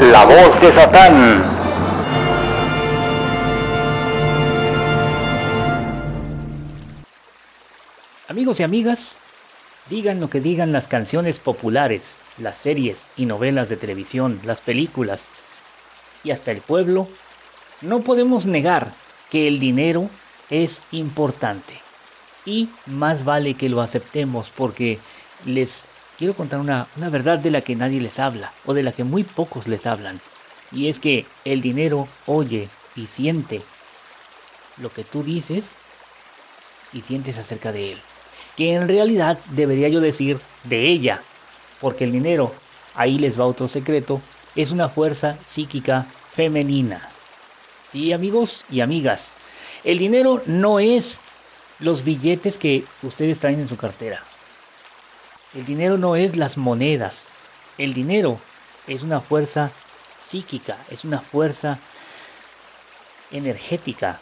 La voz de Satán. Amigos y amigas, digan lo que digan las canciones populares, las series y novelas de televisión, las películas y hasta el pueblo, no podemos negar que el dinero es importante. Y más vale que lo aceptemos porque les quiero contar una, una, verdad de la que nadie les habla o de la que muy pocos les hablan. Y es que el dinero oye y siente lo que tú dices y sientes acerca de él. Que en realidad debería yo decir de ella. Porque el dinero, ahí les va otro secreto, es una fuerza psíquica femenina. Sí, amigos y amigas, el dinero no es los billetes que ustedes traen en su cartera. El dinero no es las monedas. El dinero es una fuerza psíquica, es una fuerza energética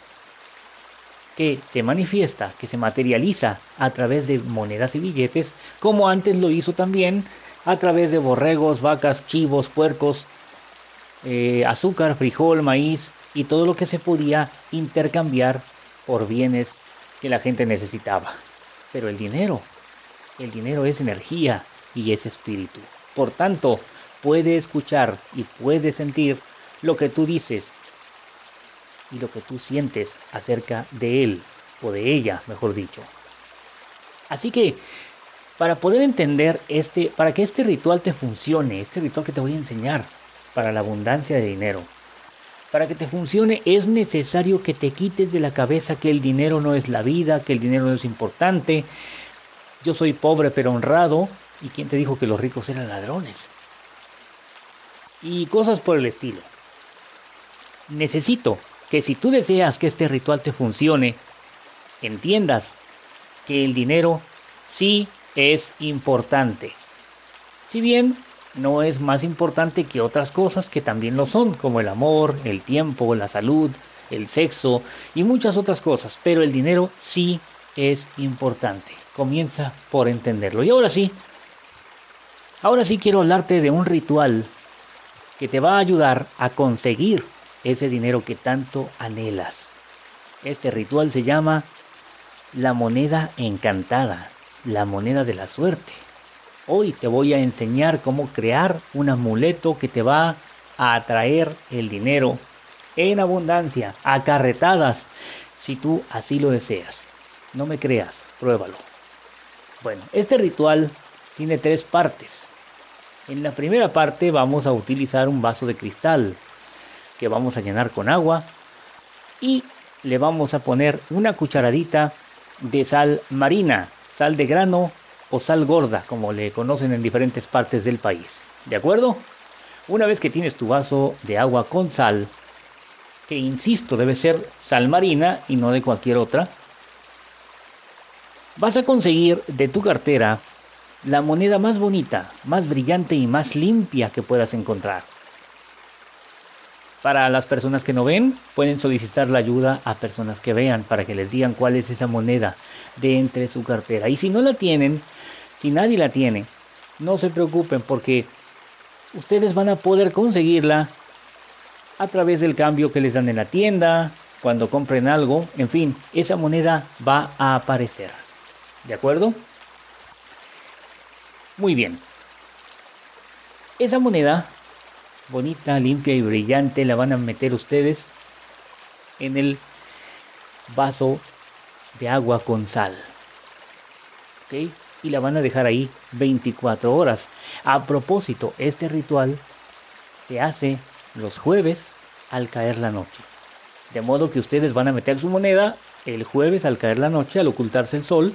que se manifiesta, que se materializa a través de monedas y billetes, como antes lo hizo también a través de borregos, vacas, chivos, puercos, eh, azúcar, frijol, maíz y todo lo que se podía intercambiar por bienes que la gente necesitaba. Pero el dinero, el dinero es energía y es espíritu. Por tanto, puede escuchar y puede sentir lo que tú dices y lo que tú sientes acerca de él o de ella, mejor dicho. Así que para poder entender este, para que este ritual te funcione, este ritual que te voy a enseñar para la abundancia de dinero, para que te funcione es necesario que te quites de la cabeza que el dinero no es la vida, que el dinero no es importante. Yo soy pobre pero honrado. ¿Y quién te dijo que los ricos eran ladrones? Y cosas por el estilo. Necesito que si tú deseas que este ritual te funcione, entiendas que el dinero sí es importante. Si bien no es más importante que otras cosas que también lo son, como el amor, el tiempo, la salud, el sexo y muchas otras cosas, pero el dinero sí es importante. Comienza por entenderlo. Y ahora sí, ahora sí quiero hablarte de un ritual que te va a ayudar a conseguir ese dinero que tanto anhelas. Este ritual se llama la moneda encantada, la moneda de la suerte. Hoy te voy a enseñar cómo crear un amuleto que te va a atraer el dinero en abundancia, acarretadas, si tú así lo deseas. No me creas, pruébalo. Bueno, este ritual tiene tres partes. En la primera parte vamos a utilizar un vaso de cristal que vamos a llenar con agua y le vamos a poner una cucharadita de sal marina, sal de grano o sal gorda, como le conocen en diferentes partes del país. ¿De acuerdo? Una vez que tienes tu vaso de agua con sal, que insisto debe ser sal marina y no de cualquier otra, vas a conseguir de tu cartera la moneda más bonita, más brillante y más limpia que puedas encontrar. Para las personas que no ven, pueden solicitar la ayuda a personas que vean para que les digan cuál es esa moneda de entre su cartera. Y si no la tienen, si nadie la tiene, no se preocupen porque ustedes van a poder conseguirla a través del cambio que les dan en la tienda, cuando compren algo, en fin, esa moneda va a aparecer. ¿De acuerdo? Muy bien. Esa moneda bonita, limpia y brillante la van a meter ustedes en el vaso de agua con sal. ¿Ok? Y la van a dejar ahí 24 horas. A propósito, este ritual se hace los jueves al caer la noche. De modo que ustedes van a meter su moneda el jueves al caer la noche, al ocultarse el sol,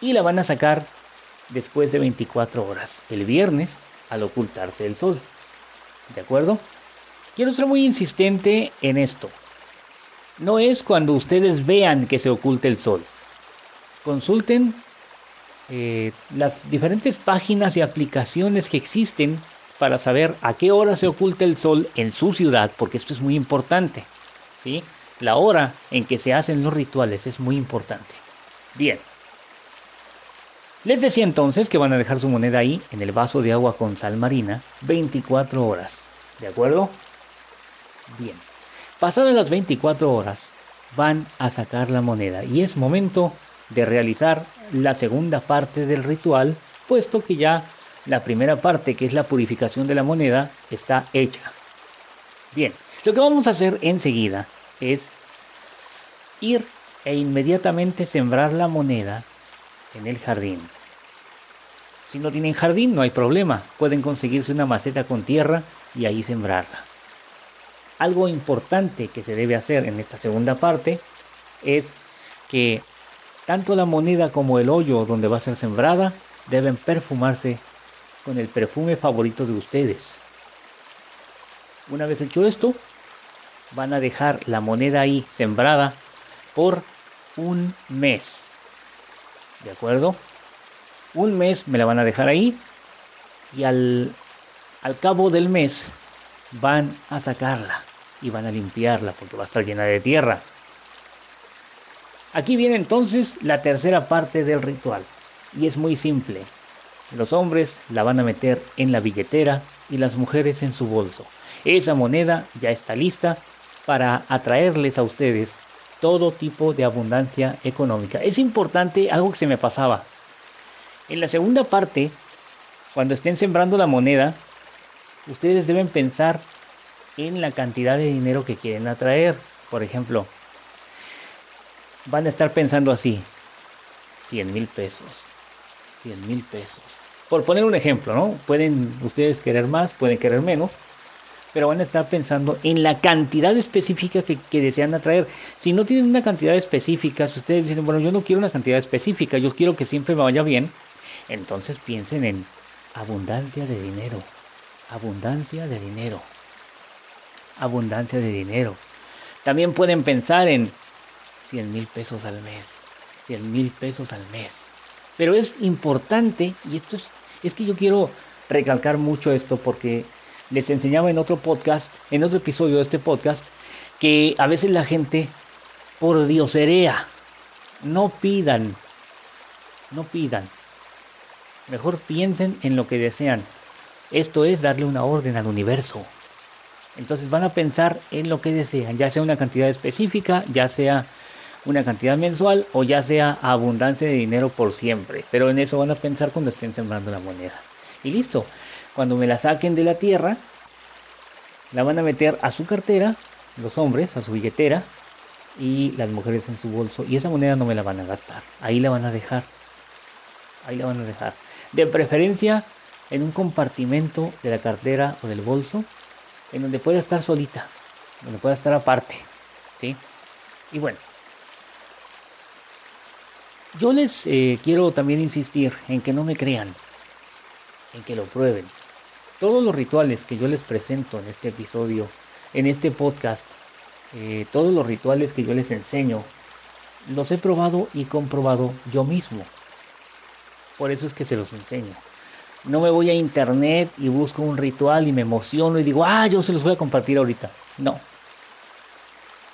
y la van a sacar después de 24 horas, el viernes al ocultarse el sol. ¿De acuerdo? Quiero ser muy insistente en esto. No es cuando ustedes vean que se oculte el sol. Consulten eh, las diferentes páginas y aplicaciones que existen para saber a qué hora se oculta el sol en su ciudad, porque esto es muy importante. ¿sí? La hora en que se hacen los rituales es muy importante. Bien. Les decía entonces que van a dejar su moneda ahí en el vaso de agua con sal marina 24 horas. ¿De acuerdo? Bien. Pasadas las 24 horas, van a sacar la moneda y es momento de realizar la segunda parte del ritual, puesto que ya la primera parte, que es la purificación de la moneda, está hecha. Bien, lo que vamos a hacer enseguida es ir e inmediatamente sembrar la moneda en el jardín. Si no tienen jardín, no hay problema. Pueden conseguirse una maceta con tierra y ahí sembrarla. Algo importante que se debe hacer en esta segunda parte es que tanto la moneda como el hoyo donde va a ser sembrada deben perfumarse con el perfume favorito de ustedes. Una vez hecho esto, van a dejar la moneda ahí sembrada por un mes. ¿De acuerdo? Un mes me la van a dejar ahí y al, al cabo del mes van a sacarla y van a limpiarla porque va a estar llena de tierra. Aquí viene entonces la tercera parte del ritual y es muy simple. Los hombres la van a meter en la billetera y las mujeres en su bolso. Esa moneda ya está lista para atraerles a ustedes todo tipo de abundancia económica. Es importante algo que se me pasaba. En la segunda parte, cuando estén sembrando la moneda, ustedes deben pensar en la cantidad de dinero que quieren atraer. Por ejemplo, van a estar pensando así, 100 mil pesos, 100 mil pesos. Por poner un ejemplo, ¿no? Pueden ustedes querer más, pueden querer menos, pero van a estar pensando en la cantidad específica que, desean atraer. Si no tienen una cantidad específica, si ustedes dicen, bueno, yo no quiero una cantidad específica, yo quiero que siempre me vaya bien, entonces piensen en abundancia de dinero, abundancia de dinero, abundancia de dinero. También pueden pensar en 100 mil pesos al mes, 100 mil pesos al mes. Pero es importante, y esto es, es que yo quiero recalcar mucho esto porque les enseñaba en otro podcast, en otro episodio de este podcast, que a veces la gente por dioserea. No pidan, no pidan. Mejor piensen en lo que desean. Esto es darle una orden al universo. Entonces van a pensar en lo que desean, ya sea una cantidad específica, ya sea una cantidad mensual o ya sea abundancia de dinero por siempre. Pero en eso van a pensar cuando estén sembrando la moneda. Y listo. Cuando me la saquen de la tierra, la van a meter a su cartera, los hombres, a su billetera, y las mujeres en su bolso. Y esa moneda no me la van a gastar. Ahí la van a dejar. Ahí la van a dejar. De preferencia en un compartimento de la cartera o del bolso, en donde pueda estar solita, donde pueda estar aparte. ¿Sí? Y bueno, yo les eh, quiero también insistir en que no me crean, en que lo prueben. Todos los rituales que yo les presento en este episodio, en este podcast, eh, todos los rituales que yo les enseño, los he probado y comprobado yo mismo. Por eso es que se los enseño. No me voy a internet y busco un ritual y me emociono y digo, ah, yo se los voy a compartir ahorita. No.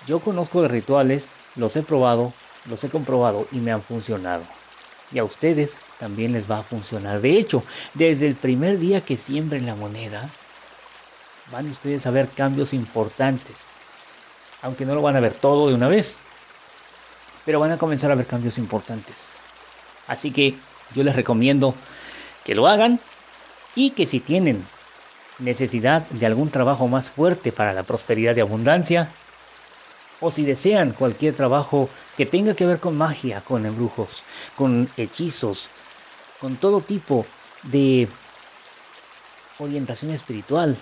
Yo conozco de rituales, los he probado, los he comprobado y me han funcionado y a ustedes también les va a funcionar. De hecho, desde el primer día que siembren la moneda, van ustedes a ver cambios importantes. Aunque no lo van a ver todo de una vez, pero van a comenzar a ver cambios importantes. Así que yo les recomiendo que lo hagan y que si tienen necesidad de algún trabajo más fuerte para la prosperidad y abundancia, o si desean cualquier trabajo que tenga que ver con magia, con embrujos, con hechizos, con todo tipo de orientación espiritual,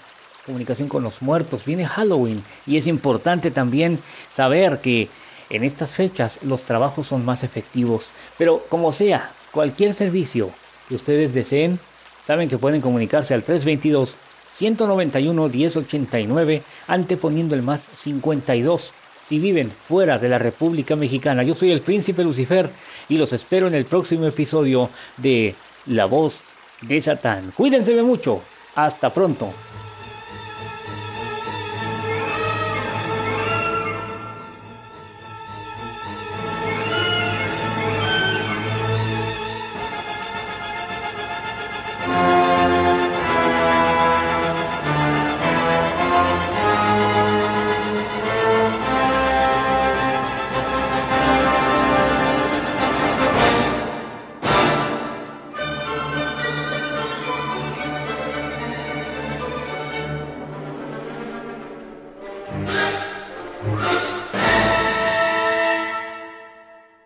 comunicación con los muertos. Viene Halloween y es importante también saber que en estas fechas los trabajos son más efectivos. Pero como sea, cualquier servicio que ustedes deseen, saben que pueden comunicarse al 322 191 1089 anteponiendo el más 52 si viven fuera de la República Mexicana. Yo soy el príncipe Lucifer y los espero en el próximo episodio de La voz de Satán. Cuídense mucho. Hasta pronto.